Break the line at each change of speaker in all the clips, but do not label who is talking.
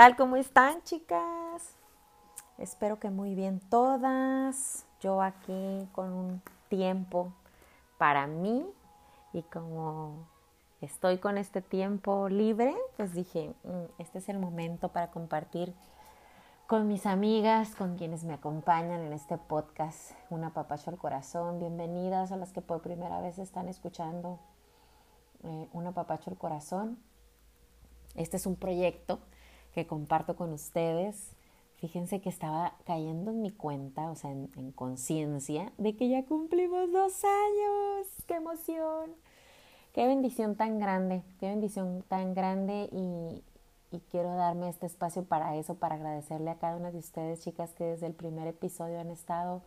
Hola, hola, ¿qué tal? ¿Cómo están, chicas? Espero que muy bien todas. Yo aquí con un tiempo para mí y como estoy con este tiempo libre, pues dije, mm, este es el momento para compartir con mis amigas, con quienes me acompañan en este podcast, una papacho al corazón. Bienvenidas a las que por primera vez están escuchando eh, papacho al corazón. Este es un proyecto que comparto con ustedes. Fíjense que estaba cayendo en mi cuenta, o sea, en, conciencia, de que ya cumplimos dos años. ¡Qué emoción! Qué bendición tan grande, qué bendición tan grande y, y quiero darme este espacio para eso, para agradecerle a cada una de ustedes, chicas, que desde el primer episodio han estado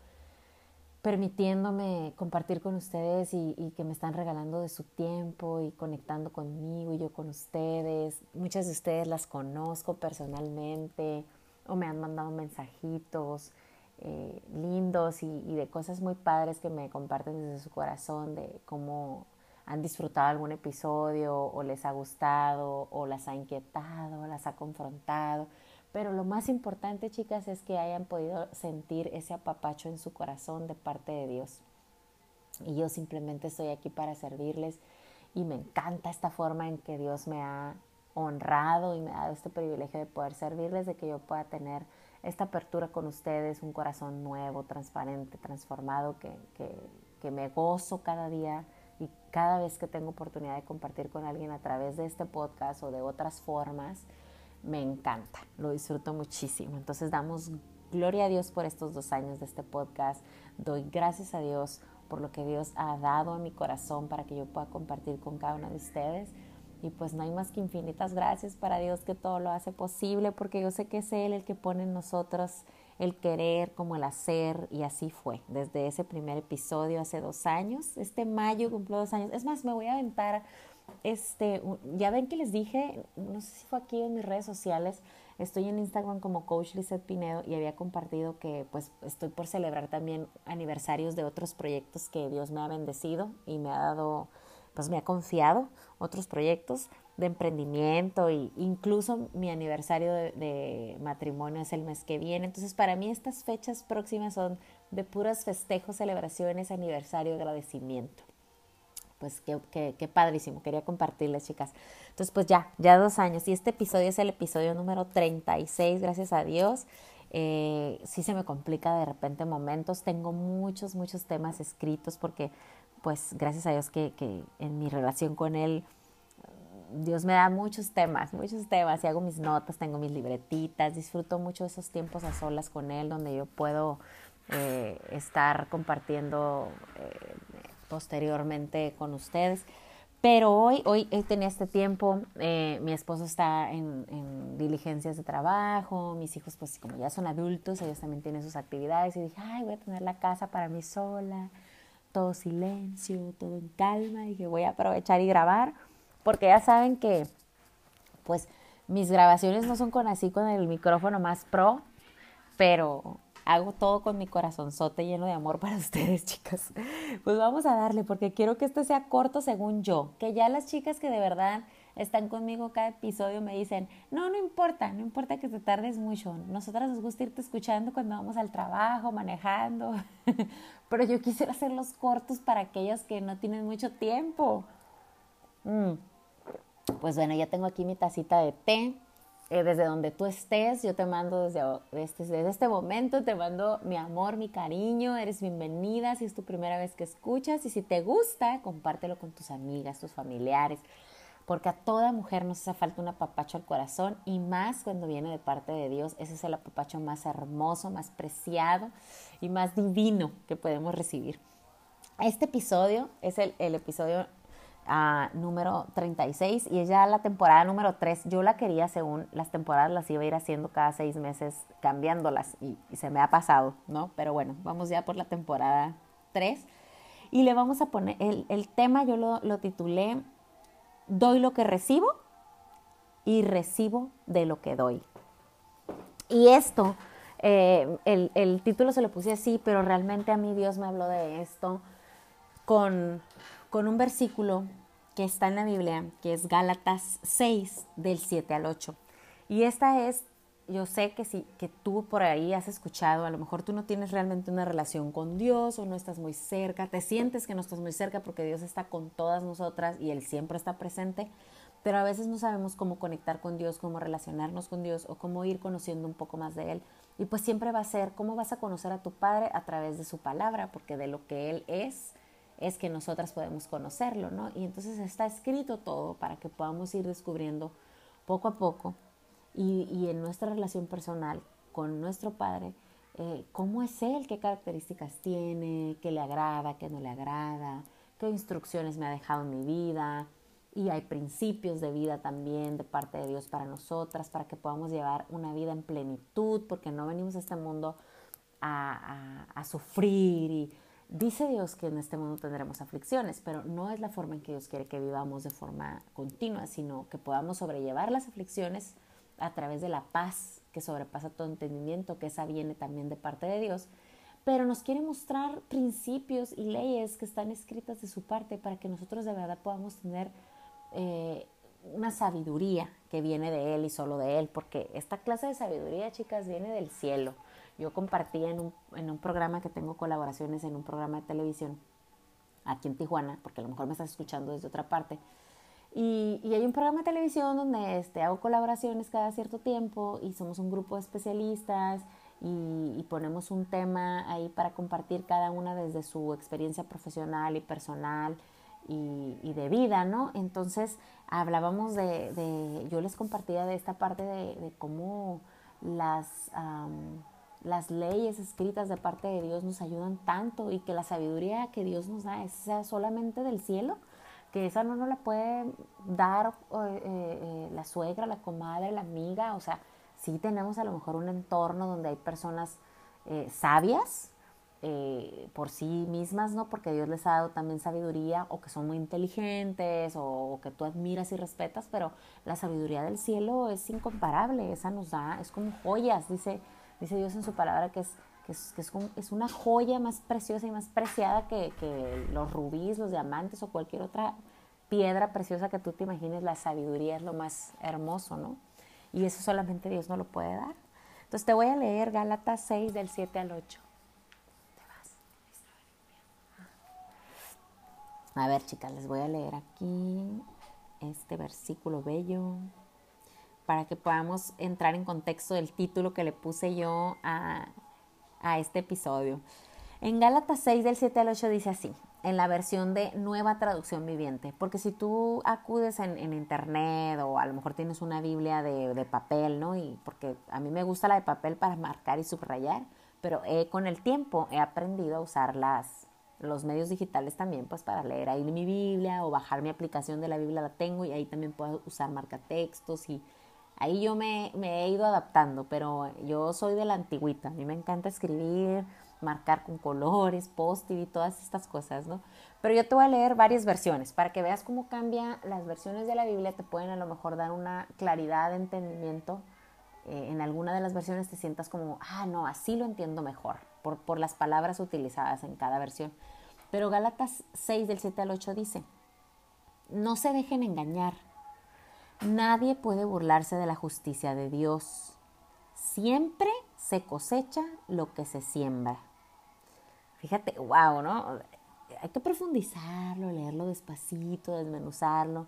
permitiéndome compartir con ustedes y, que me están regalando de su tiempo y conectando conmigo y yo con ustedes. Muchas de ustedes las conozco personalmente o me han mandado mensajitos eh, lindos y, y, de cosas muy padres que me comparten desde su corazón, de cómo han disfrutado algún episodio o les ha gustado o las ha inquietado, o las ha confrontado. Pero lo más importante, chicas, es que hayan podido sentir ese apapacho en su corazón de parte de Dios. Y yo simplemente estoy aquí para servirles y me encanta esta forma en que Dios me ha honrado y me ha dado este privilegio de poder servirles, de que yo pueda tener esta apertura con ustedes, un corazón nuevo, transparente, transformado, que, que, me gozo cada día y cada vez que tengo oportunidad de compartir con alguien a través de este podcast o de otras formas, me encanta, lo disfruto muchísimo. Entonces damos gloria a Dios por estos dos años de este podcast. Doy gracias a Dios por lo que Dios ha dado a mi corazón para que yo pueda compartir con cada uno de ustedes. Y pues no hay más que infinitas gracias para Dios que todo lo hace posible, porque yo sé que es Él el que pone en nosotros el querer como el hacer, y así fue. Desde ese primer episodio hace dos años, este mayo cumplió dos años. Es más, me voy a aventar este, ya ven que les dije, no sé si fue aquí en mis redes sociales, estoy en Instagram como Coach Lizeth Pinedo y había compartido que pues estoy por celebrar también aniversarios de otros proyectos que Dios me ha bendecido y me ha dado, pues me ha confiado otros proyectos de emprendimiento e incluso mi aniversario de, de, matrimonio es el mes que viene. Entonces para mí estas fechas próximas son de puras festejos, celebraciones, aniversario, agradecimiento pues qué, qué, padrísimo, quería compartirles, chicas. Entonces, pues ya, ya dos años. Y este episodio es el episodio número 36, gracias a Dios. Eh, sí se me complica de repente momentos. Tengo muchos, muchos temas escritos porque, pues, gracias a Dios que, que en mi relación con Él, Dios me da muchos temas, muchos temas. Y hago mis notas, tengo mis libretitas. Disfruto mucho esos tiempos a solas con Él, donde yo puedo eh, estar compartiendo eh, posteriormente con ustedes. Pero hoy, hoy tenía este tiempo, eh, mi esposo está en, diligencias de trabajo, mis hijos pues como ya son adultos, ellos también tienen sus actividades y dije, ay, voy a tener la casa para mí sola, todo silencio, todo en calma y que voy a aprovechar y grabar, porque ya saben que pues mis grabaciones no son con así con el micrófono más pro, pero hago todo con mi corazonzote lleno de amor para ustedes, chicas. Pues vamos a darle, porque quiero que este sea corto según yo. Que ya las chicas que de verdad están conmigo cada episodio me dicen, no, no importa, no importa que te tardes mucho. Nosotras nos gusta irte escuchando cuando vamos al trabajo, manejando. Pero yo quisiera hacerlos cortos para aquellos que no tienen mucho tiempo. Mm. Pues bueno, ya tengo aquí mi tacita de té eh, desde donde tú estés, yo te mando desde, desde, este momento, te mando mi amor, mi cariño, eres bienvenida si es tu primera vez que escuchas y si te gusta, compártelo con tus amigas, tus familiares, porque a toda mujer nos hace falta un apapacho al corazón y más cuando viene de parte de Dios, ese es el apapacho más hermoso, más preciado y más divino que podemos recibir. Este episodio es el, el episodio número 36 y es ya la temporada número 3. Yo la quería según las temporadas las iba a ir haciendo cada seis meses, cambiándolas y, se me ha pasado, ¿no? Pero bueno, vamos ya por la temporada 3 y le vamos a poner, el, el tema yo lo, lo, titulé Doy lo que recibo y recibo de lo que doy. Y esto, eh, el, el título se lo puse así, pero realmente a mí Dios me habló de esto con con un versículo que está en la Biblia, que es Gálatas 6, del 7 al 8. Y esta es, yo sé que, si, que tú por ahí has escuchado, a lo mejor tú no tienes realmente una relación con Dios o no estás muy cerca, te sientes que no estás muy cerca porque Dios está con todas nosotras y Él siempre está presente, pero a veces no sabemos cómo conectar con Dios, cómo relacionarnos con Dios o cómo ir conociendo un poco más de Él. Y pues siempre va a ser cómo vas a conocer a tu Padre a través de su palabra, porque de lo que Él es, es que nosotras podemos conocerlo, ¿no? Y entonces está escrito todo para que podamos ir descubriendo poco a poco y, en nuestra relación personal con nuestro Padre, eh, cómo es Él, qué características tiene, qué le agrada, qué no le agrada, qué instrucciones me ha dejado en mi vida. Y hay principios de vida también de parte de Dios para nosotras, para que podamos llevar una vida en plenitud, porque no venimos a este mundo a, a sufrir y Dice Dios que en este mundo tendremos aflicciones, pero no es la forma en que Dios quiere que vivamos de forma continua, sino que podamos sobrellevar las aflicciones a través de la paz que sobrepasa todo entendimiento, que esa viene también de parte de Dios, pero nos quiere mostrar principios y leyes que están escritas de su parte para que nosotros de verdad podamos tener eh, una sabiduría que viene de Él y solo de Él, porque esta clase de sabiduría, chicas, viene del cielo. Yo compartí en un, en un programa que tengo colaboraciones en un programa de televisión aquí en Tijuana, porque a lo mejor me estás escuchando desde otra parte. Y, y, hay un programa de televisión donde este, hago colaboraciones cada cierto tiempo y somos un grupo de especialistas y, y, ponemos un tema ahí para compartir cada una desde su experiencia profesional y personal y, y de vida, ¿no? Entonces hablábamos de, de, yo les compartía de esta parte de, de cómo las las leyes escritas de parte de Dios nos ayudan tanto y que la sabiduría que Dios nos da es solamente del cielo, que esa no nos la puede dar eh, eh, la suegra, la comadre, la amiga, o sea, sí tenemos a lo mejor un entorno donde hay personas eh, sabias por sí mismas, ¿no? Porque Dios les ha dado también sabiduría o que son muy inteligentes o que tú admiras y respetas, pero la sabiduría del cielo es incomparable, esa nos da, es como joyas, dice Dice Dios en su palabra que es, que es, es, una joya más preciosa y más preciada que, que, los rubíes, los diamantes o cualquier otra piedra preciosa que tú te imagines. La sabiduría es lo más hermoso, ¿no? Y eso solamente Dios no lo puede dar. Entonces te voy a leer Gálatas 6 del 7 al 8. A ver, chicas, les voy a leer aquí este versículo bello para que podamos entrar en contexto del título que le puse yo a, este episodio. En Gálatas 6 del 7 al 8 dice así, en la versión de nueva traducción viviente, porque si tú acudes en, internet o a lo mejor tienes una Biblia de, papel, ¿no? Y porque a mí me gusta la de papel para marcar y subrayar, pero con el tiempo he aprendido a usar las, los medios digitales también, pues para leer ahí mi Biblia o bajar mi aplicación de la Biblia la tengo y ahí también puedo usar marcatextos y Ahí yo me, he ido adaptando, pero yo soy de la antigüita. A mí me encanta escribir, marcar con colores, post-it y todas estas cosas, ¿no? Pero yo te voy a leer varias versiones para que veas cómo cambia las versiones de la Biblia. Te pueden a lo mejor dar una claridad de entendimiento. Eh, en alguna de las versiones te sientas como, ah, no, así lo entiendo mejor, por, por las palabras utilizadas en cada versión. Pero Gálatas 6 del 7 al 8 dice, no se dejen engañar Nadie puede burlarse de la justicia de Dios. Siempre se cosecha lo que se siembra. Fíjate, wow, ¿no? Hay que profundizarlo, leerlo despacito, desmenuzarlo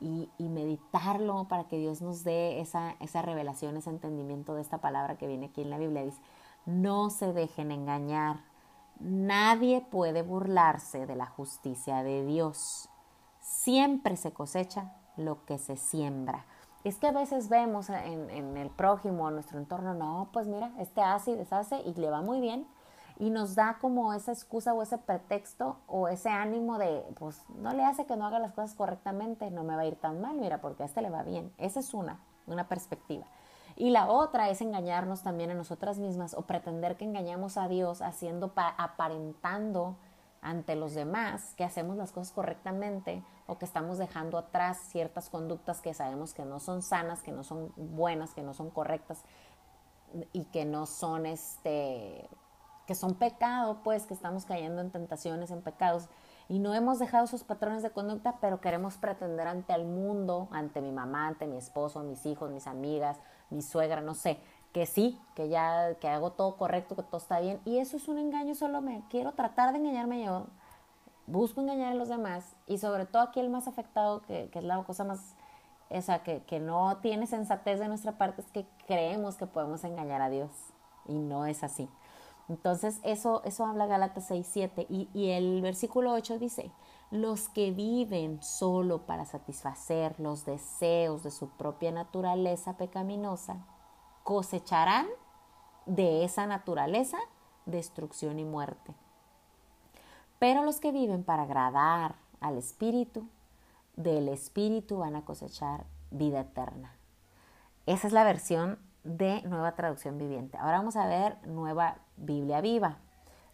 y, meditarlo para que Dios nos dé esa, esa revelación, ese entendimiento de esta palabra que viene aquí en la Biblia. Dice, no se dejen engañar. Nadie puede burlarse de la justicia de Dios. Siempre se cosecha lo que se siembra. Es que a veces vemos en, el prójimo, en nuestro entorno, no, pues mira, este hace y deshace y le va muy bien y nos da como esa excusa o ese pretexto o ese ánimo de, pues no le hace que no haga las cosas correctamente, no me va a ir tan mal, mira, porque a este le va bien. Esa es una, una perspectiva. Y la otra es engañarnos también a nosotras mismas o pretender que engañamos a Dios haciendo, aparentando ante los demás que hacemos las cosas correctamente o que estamos dejando atrás ciertas conductas que sabemos que no son sanas, que no son buenas, que no son correctas y que no son este que son pecado, pues que estamos cayendo en tentaciones, en pecados. Y no hemos dejado esos patrones de conducta, pero queremos pretender ante el mundo, ante mi mamá, ante mi esposo, mis hijos, mis amigas, mi suegra, no sé, que sí, que ya que hago todo correcto, que todo está bien y eso es un engaño, solo me quiero tratar de engañarme yo. Busco engañar a los demás y sobre todo aquí el más afectado, que, que es la cosa más esa que, que no tiene sensatez de nuestra parte, es que creemos que podemos engañar a Dios y no es así. Entonces, eso, eso habla Gálatas 6, 7 y, y el versículo 8 dice, los que viven solo para satisfacer los deseos de su propia naturaleza pecaminosa, cosecharán de esa naturaleza destrucción y muerte. Pero los que viven para agradar al Espíritu, del Espíritu van a cosechar vida eterna. Esa es la versión de Nueva Traducción Viviente. Ahora vamos a ver Nueva Biblia Viva.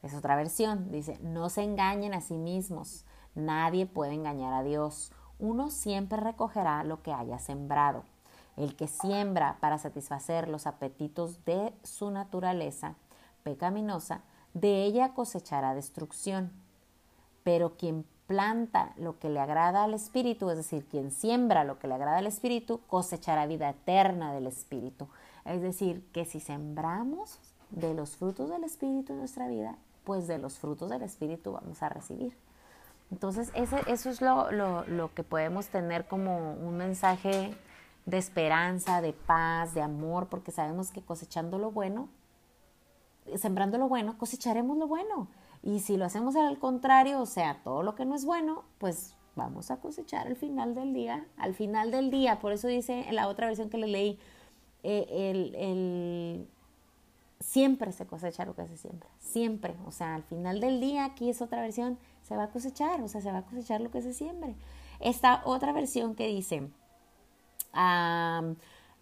Es otra versión. Dice, no se engañen a sí mismos. Nadie puede engañar a Dios. Uno siempre recogerá lo que haya sembrado. El que siembra para satisfacer los apetitos de su naturaleza pecaminosa, de ella cosechará destrucción. Pero quien planta lo que le agrada al Espíritu, es decir, quien siembra lo que le agrada al Espíritu, cosechará vida eterna del Espíritu. Es decir, que si sembramos de los frutos del Espíritu en nuestra vida, pues de los frutos del Espíritu vamos a recibir. Entonces, eso es lo, lo, lo que podemos tener como un mensaje de esperanza, de paz, de amor, porque sabemos que cosechando lo bueno, sembrando lo bueno, cosecharemos lo bueno. Y si lo hacemos al contrario, o sea, todo lo que no es bueno, pues vamos a cosechar al final del día, al final del día. Por eso dice en la otra versión que le leí, eh, el, el, siempre se cosecha lo que se siembra, siempre. O sea, al final del día, aquí es otra versión, se va a cosechar, o sea, se va a cosechar lo que se siembre. Esta otra versión que dice,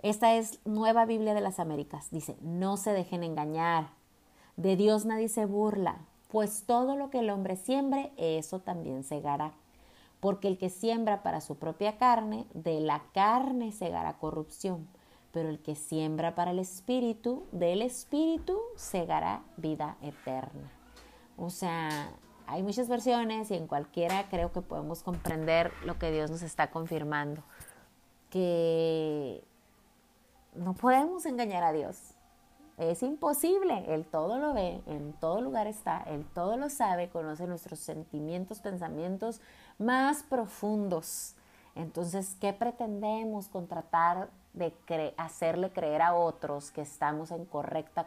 esta es Nueva Biblia de las Américas, dice, no se dejen engañar, de Dios nadie se burla, pues todo lo que el hombre siembre, eso también segará. Porque el que siembra para su propia carne, de la carne segará corrupción, pero el que siembra para el espíritu, del espíritu segará vida eterna. O sea, hay muchas versiones y en cualquiera creo que podemos comprender lo que Dios nos está confirmando, que no podemos engañar a Dios. Es imposible, Él todo lo ve, en todo lugar está, Él todo lo sabe, conoce nuestros sentimientos, pensamientos más profundos. Entonces, ¿qué pretendemos con tratar de hacerle creer a otros que estamos en correcta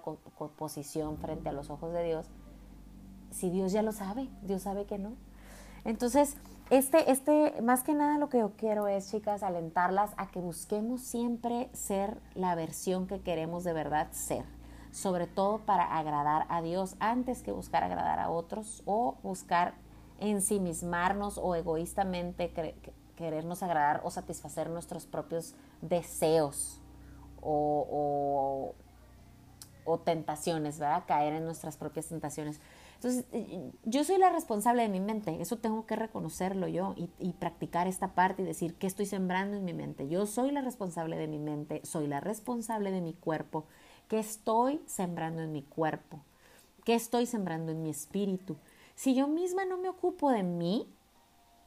posición frente a los ojos de Dios? Si Dios ya lo sabe, Dios sabe que no. Entonces, este, este, más que nada lo que yo quiero es, chicas, alentarlas a que busquemos siempre ser la versión que queremos de verdad ser sobre todo para agradar a Dios antes que buscar agradar a otros o buscar ensimismarnos o egoístamente querernos agradar o satisfacer nuestros propios deseos o, o, tentaciones, ¿verdad? Caer en nuestras propias tentaciones. Entonces, yo soy la responsable de mi mente, eso tengo que reconocerlo yo y, y, practicar esta parte y decir qué estoy sembrando en mi mente. Yo soy la responsable de mi mente, soy la responsable de mi cuerpo ¿Qué estoy sembrando en mi cuerpo? ¿Qué estoy sembrando en mi espíritu? Si yo misma no me ocupo de mí,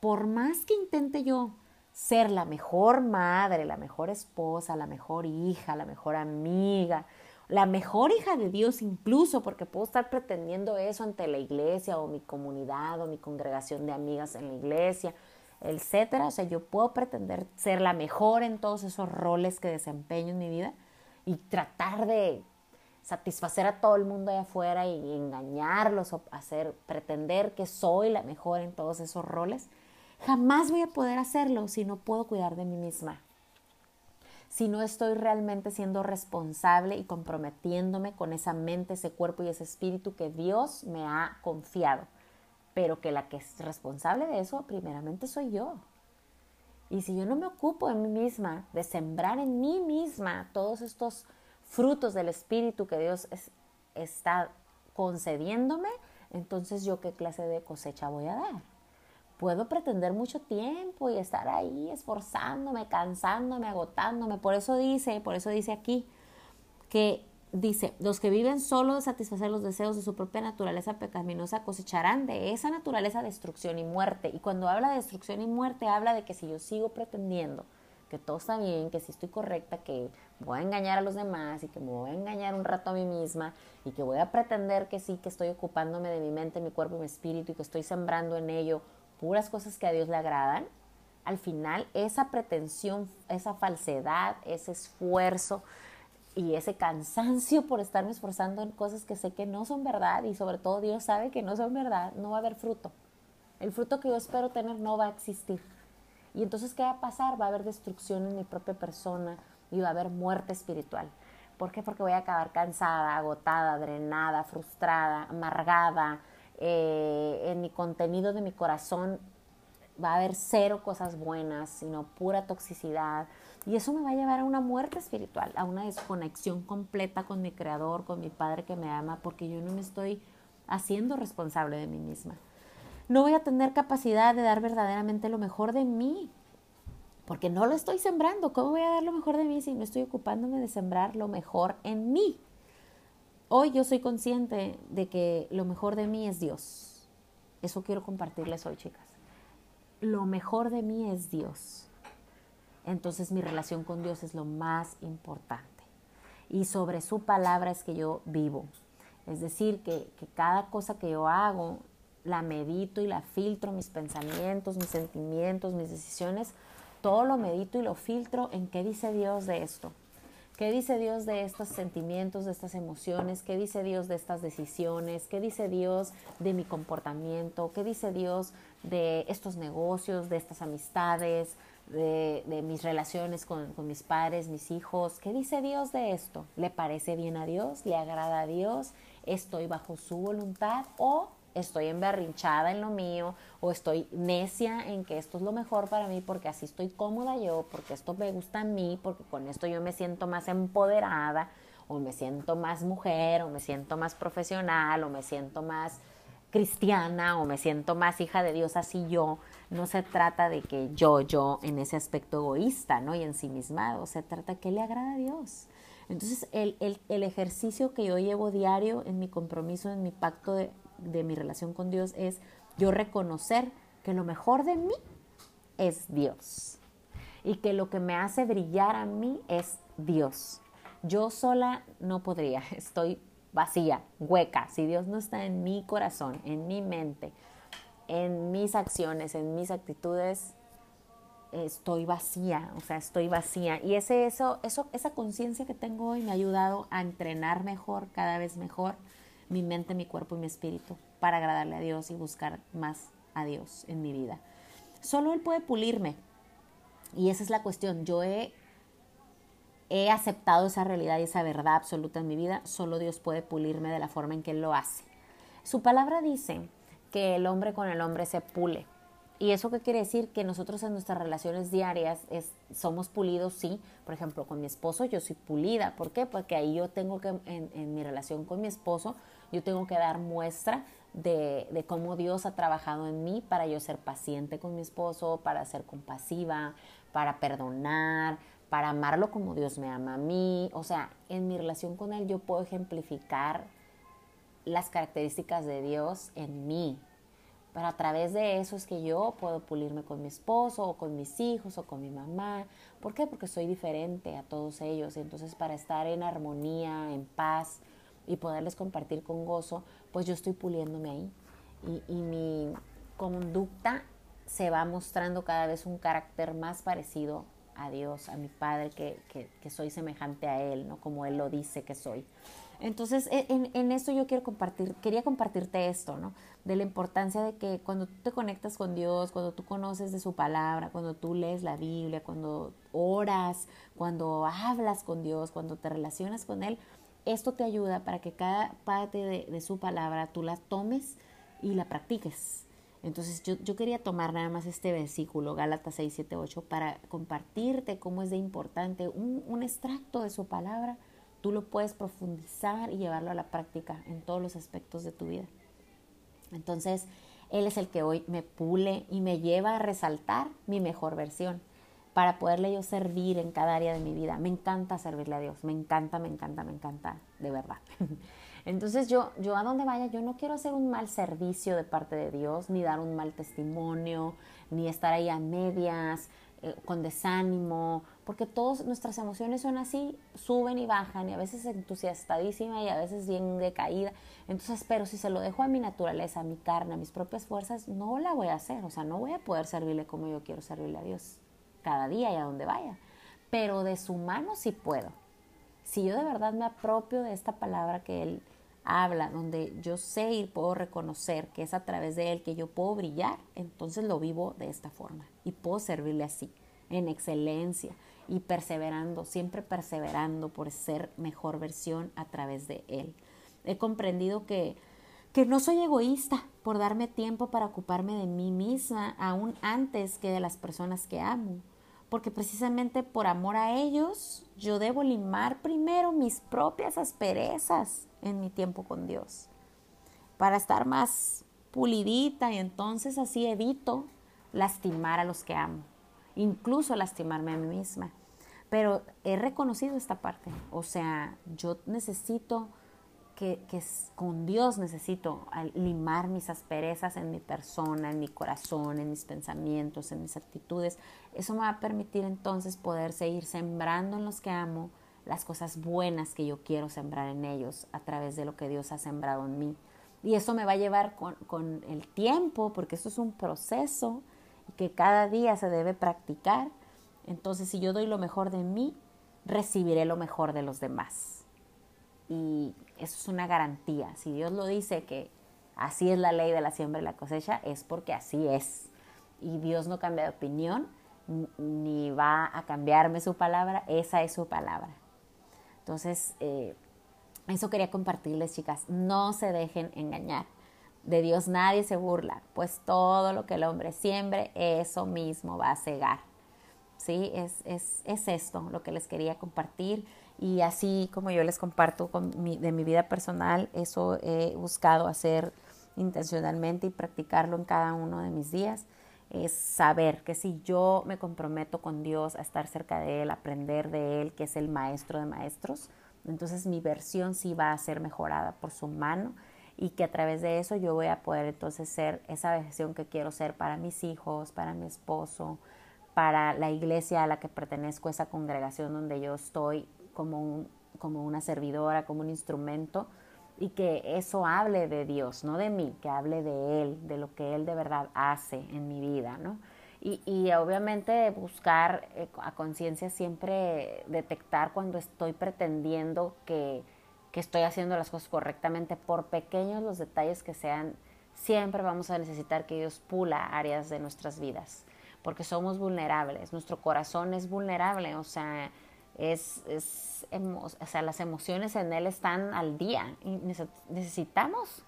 por más que intente yo ser la mejor madre, la mejor esposa, la mejor hija, la mejor amiga, la mejor hija de Dios incluso, porque puedo estar pretendiendo eso ante la iglesia o mi comunidad o mi congregación de amigas en la iglesia, etcétera. O sea, yo puedo pretender ser la mejor en todos esos roles que desempeño en mi vida, y tratar de satisfacer a todo el mundo allá afuera y engañarlos o hacer pretender que soy la mejor en todos esos roles, jamás voy a poder hacerlo si no puedo cuidar de mí misma. Si no estoy realmente siendo responsable y comprometiéndome con esa mente, ese cuerpo y ese espíritu que Dios me ha confiado, pero que la que es responsable de eso primeramente soy yo. Y si yo no me ocupo de mí misma, de sembrar en mí misma todos estos frutos del Espíritu que Dios está concediéndome, entonces yo qué clase de cosecha voy a dar. Puedo pretender mucho tiempo y estar ahí esforzándome, cansándome, agotándome. Por eso dice, por eso dice aquí que dice, los que viven solo de satisfacer los deseos de su propia naturaleza pecaminosa cosecharán de esa naturaleza destrucción y muerte. Y cuando habla de destrucción y muerte, habla de que si yo sigo pretendiendo que todo está bien, que si estoy correcta, que voy a engañar a los demás y que me voy a engañar un rato a mí misma y que voy a pretender que sí, que estoy ocupándome de mi mente, mi cuerpo y mi espíritu y que estoy sembrando en ello puras cosas que a Dios le agradan, al final esa pretensión, esa falsedad, ese esfuerzo y ese cansancio por estarme esforzando en cosas que sé que no son verdad y sobre todo Dios sabe que no son verdad, no va a haber fruto. El fruto que yo espero tener no va a existir. Y entonces, ¿qué va a pasar? Va a haber destrucción en mi propia persona y va a haber muerte espiritual. ¿Por qué? Porque voy a acabar cansada, agotada, drenada, frustrada, amargada. Eh, en mi contenido de mi corazón va a haber cero cosas buenas, sino pura toxicidad. Y eso me va a llevar a una muerte espiritual, a una desconexión completa con mi creador, con mi padre que me ama, porque yo no me estoy haciendo responsable de mí misma no voy a tener capacidad de dar verdaderamente lo mejor de mí, porque no lo estoy sembrando. ¿Cómo voy a dar lo mejor de mí si no estoy ocupándome de sembrar lo mejor en mí? Hoy yo soy consciente de que lo mejor de mí es Dios. Eso quiero compartirles hoy, chicas. Lo mejor de mí es Dios. Entonces mi relación con Dios es lo más importante. Y sobre su palabra es que yo vivo. Es decir, que, cada cosa que yo hago la medito y la filtro, mis pensamientos, mis sentimientos, mis decisiones, todo lo medito y lo filtro en qué dice Dios de esto. ¿Qué dice Dios de estos sentimientos, de estas emociones? ¿Qué dice Dios de estas decisiones? ¿Qué dice Dios de mi comportamiento? ¿Qué dice Dios de estos negocios, de estas amistades, de, mis relaciones con, con mis padres, mis hijos? ¿Qué dice Dios de esto? ¿Le parece bien a Dios? ¿Le agrada a Dios? ¿Estoy bajo su voluntad? ¿O estoy emberrinchada en lo mío o estoy necia en que esto es lo mejor para mí porque así estoy cómoda yo, porque esto me gusta a mí, porque con esto yo me siento más empoderada o me siento más mujer o me siento más profesional o me siento más cristiana o me siento más hija de Dios así yo. No se trata de que yo, yo en ese aspecto egoísta, ¿no? Y ensimismado, se trata que le agrada a Dios. Entonces, el, el, el ejercicio que yo llevo diario en mi compromiso, en mi pacto de, de mi relación con Dios es yo reconocer que lo mejor de mí es Dios y que lo que me hace brillar a mí es Dios. Yo sola no podría, estoy vacía, hueca. Si Dios no está en mi corazón, en mi mente, en mis acciones, en mis actitudes, estoy vacía, o sea, estoy vacía. Y ese, eso, eso, esa conciencia que tengo hoy me ha ayudado a entrenar mejor, cada vez mejor, mi mente, mi cuerpo y mi espíritu para agradarle a Dios y buscar más a Dios en mi vida. Solo Él puede pulirme. Y esa es la cuestión. Yo he, he aceptado esa realidad y esa verdad absoluta en mi vida. Solo Dios puede pulirme de la forma en que Él lo hace. Su palabra dice que el hombre con el hombre se pule. ¿Y eso qué quiere decir? Que nosotros en nuestras relaciones diarias es, somos pulidos, sí. Por ejemplo, con mi esposo yo soy pulida. ¿Por qué? Porque ahí yo tengo que, en, mi relación con mi esposo, yo tengo que dar muestra de, de, cómo Dios ha trabajado en mí para yo ser paciente con mi esposo, para ser compasiva, para perdonar, para amarlo como Dios me ama a mí. O sea, en mi relación con Él yo puedo ejemplificar las características de Dios en mí, pero a través de eso es que yo puedo pulirme con mi esposo o con mis hijos o con mi mamá. ¿Por qué? Porque soy diferente a todos ellos. Entonces para estar en armonía, en paz y poderles compartir con gozo, pues yo estoy puliéndome ahí. Y, mi conducta se va mostrando cada vez un carácter más parecido a Dios, a mi Padre, que, que, que soy semejante a Él, ¿no? Como Él lo dice que soy. Entonces, e, en, esto yo quiero compartir, quería compartirte esto, ¿no? De la importancia de que cuando tú te conectas con Dios, cuando tú conoces de su palabra, cuando tú lees la Biblia, cuando oras, cuando hablas con Dios, cuando te relacionas con Él, esto te ayuda para que cada parte de, de su palabra tú la tomes y la practiques. Entonces yo, yo, quería tomar nada más este versículo, Gálatas 6, 7, 8, para compartirte cómo es de importante un, un extracto de su palabra tú lo puedes profundizar y llevarlo a la práctica en todos los aspectos de tu vida. Entonces, Él es el que hoy me pule y me lleva a resaltar mi mejor versión. para poderle yo servir en cada área de mi vida. Me encanta servirle a Dios, me encanta, me encanta, me encanta, de verdad. Entonces yo, yo a donde vaya, yo no quiero hacer un mal servicio de parte de Dios, ni dar un mal testimonio, ni estar ahí a medias, eh, con desánimo, porque todas nuestras emociones son así, suben y bajan, y a veces entusiastadísima y a veces bien decaída. Entonces, pero si se lo dejo a mi naturaleza, a mi carne, a mis propias fuerzas, no la voy a hacer, o sea, no voy a poder servirle como yo quiero servirle a Dios cada día y a donde vaya. Pero de su mano sí puedo. Si yo de verdad me apropio de esta palabra que Él habla, donde yo sé y puedo reconocer que es a través de Él que yo puedo brillar, entonces lo vivo de esta forma y puedo servirle así, en excelencia y perseverando, siempre perseverando por ser mejor versión a través de Él. He comprendido que, que no soy egoísta por darme tiempo para ocuparme de mí misma, aún antes que de las personas que amo porque precisamente por amor a ellos yo debo limar primero mis propias asperezas en mi tiempo con Dios, para estar más pulidita y entonces así evito lastimar a los que amo, incluso lastimarme a mí misma. Pero he reconocido esta parte, o sea, yo necesito que, con Dios necesito limar mis asperezas en mi persona, en mi corazón, en mis pensamientos, en mis actitudes. Eso me va a permitir entonces poder seguir sembrando en los que amo las cosas buenas que yo quiero sembrar en ellos a través de lo que Dios ha sembrado en mí. Y eso me va a llevar con, con el tiempo, porque eso es un proceso que cada día se debe practicar. Entonces, si yo doy lo mejor de mí, recibiré lo mejor de los demás. Y eso es una garantía. Si Dios lo dice que así es la ley de la siembra y la cosecha, es porque así es. Y Dios no cambia de opinión, ni va a cambiarme su palabra, esa es su palabra. Entonces, eh, eso quería compartirles, chicas. No se dejen engañar. De Dios nadie se burla, pues todo lo que el hombre siembre, eso mismo va a cegar. ¿Sí? Es, es, es esto lo que les quería compartir. Y así como yo les comparto de mi vida personal, eso he buscado hacer intencionalmente y practicarlo en cada uno de mis días. Es saber que si yo me comprometo con Dios a estar cerca de Él, aprender de Él, que es el maestro de maestros, entonces mi versión sí va a ser mejorada por su mano y que a través de eso yo voy a poder entonces ser esa versión que quiero ser para mis hijos, para mi esposo, para la iglesia a la que pertenezco, esa congregación donde yo estoy como, como una servidora, como un instrumento, y que eso hable de Dios, no de mí, que hable de Él, de lo que Él de verdad hace en mi vida, ¿no? Y, y obviamente buscar eh, a conciencia siempre detectar cuando estoy pretendiendo que, que estoy haciendo las cosas correctamente, por pequeños los detalles que sean, siempre vamos a necesitar que Dios pula áreas de nuestras vidas, porque somos vulnerables, nuestro corazón es vulnerable, o sea, es, es o sea, las emociones en él están al día y necesitamos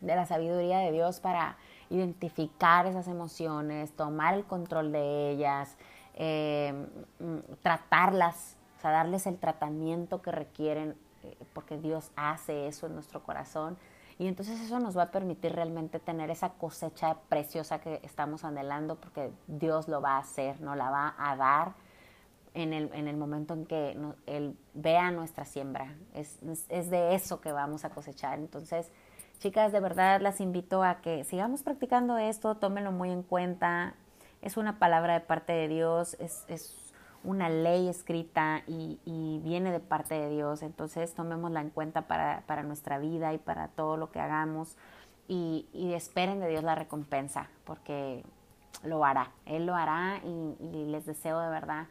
de la sabiduría de Dios para identificar esas emociones, tomar el control de ellas, mm, tratarlas, o sea, darles el tratamiento que requieren, eh, porque Dios hace eso en nuestro corazón. Y entonces eso nos va a permitir realmente tener esa cosecha preciosa que estamos anhelando, porque Dios lo va a hacer, nos la va a dar en el, en el momento en que Él vea nuestra siembra. Es, es, de eso que vamos a cosechar. Entonces, chicas, de verdad las invito a que sigamos practicando esto, tómenlo muy en cuenta. Es una palabra de parte de Dios, es, es una ley escrita y, y, viene de parte de Dios. Entonces, tomémosla en cuenta para, para nuestra vida y para todo lo que hagamos. Y, y, esperen de Dios la recompensa, porque lo hará. Él lo hará y, y les deseo de verdad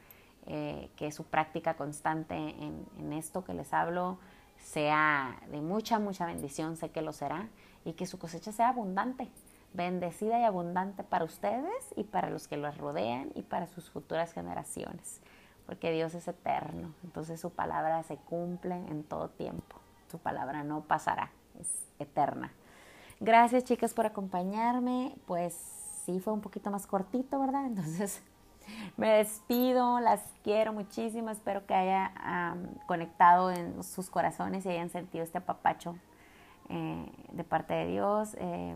eh, que su práctica constante en, esto que les hablo sea de mucha, mucha bendición, sé que lo será, y que su cosecha sea abundante, bendecida y abundante para ustedes y para los que los rodean y para sus futuras generaciones, porque Dios es eterno, entonces su palabra se cumple en todo tiempo, su palabra no pasará, es eterna. Gracias chicas por acompañarme, pues sí fue un poquito más cortito, ¿verdad? Entonces me despido, las quiero muchísimo, espero que haya conectado en sus corazones y hayan sentido este apapacho eh, de parte de Dios. Eh,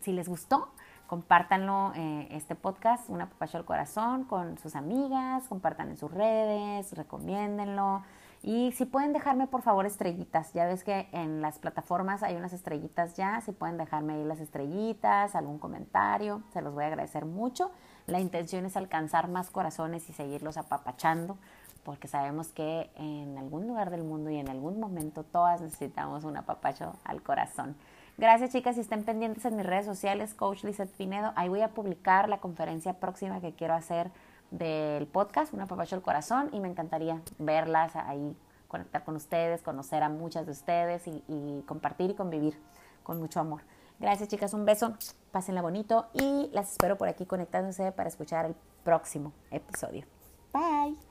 si les gustó, Compártanlo, eh, este podcast, Una Papacho al Corazón, con sus amigas, compartan en sus redes, recomiéndenlo. Y si pueden dejarme por favor estrellitas, ya ves que en las plataformas hay unas estrellitas ya, si pueden dejarme ahí las estrellitas, algún comentario, se los voy a agradecer mucho. La intención es alcanzar más corazones y seguirlos apapachando, porque sabemos que en algún lugar del mundo y en algún momento todas necesitamos un apapacho al corazón. Gracias chicas y estén pendientes en mis redes sociales, Coach Lizeth Pinedo. Ahí voy a publicar la conferencia próxima que quiero hacer del podcast, Una Papacho al Corazón, y me encantaría verlas ahí, conectar con ustedes, conocer a muchas de ustedes y, y compartir y convivir con mucho amor. Gracias chicas, un beso, pásenla bonito y las espero por aquí conectándose para escuchar el próximo episodio. Bye.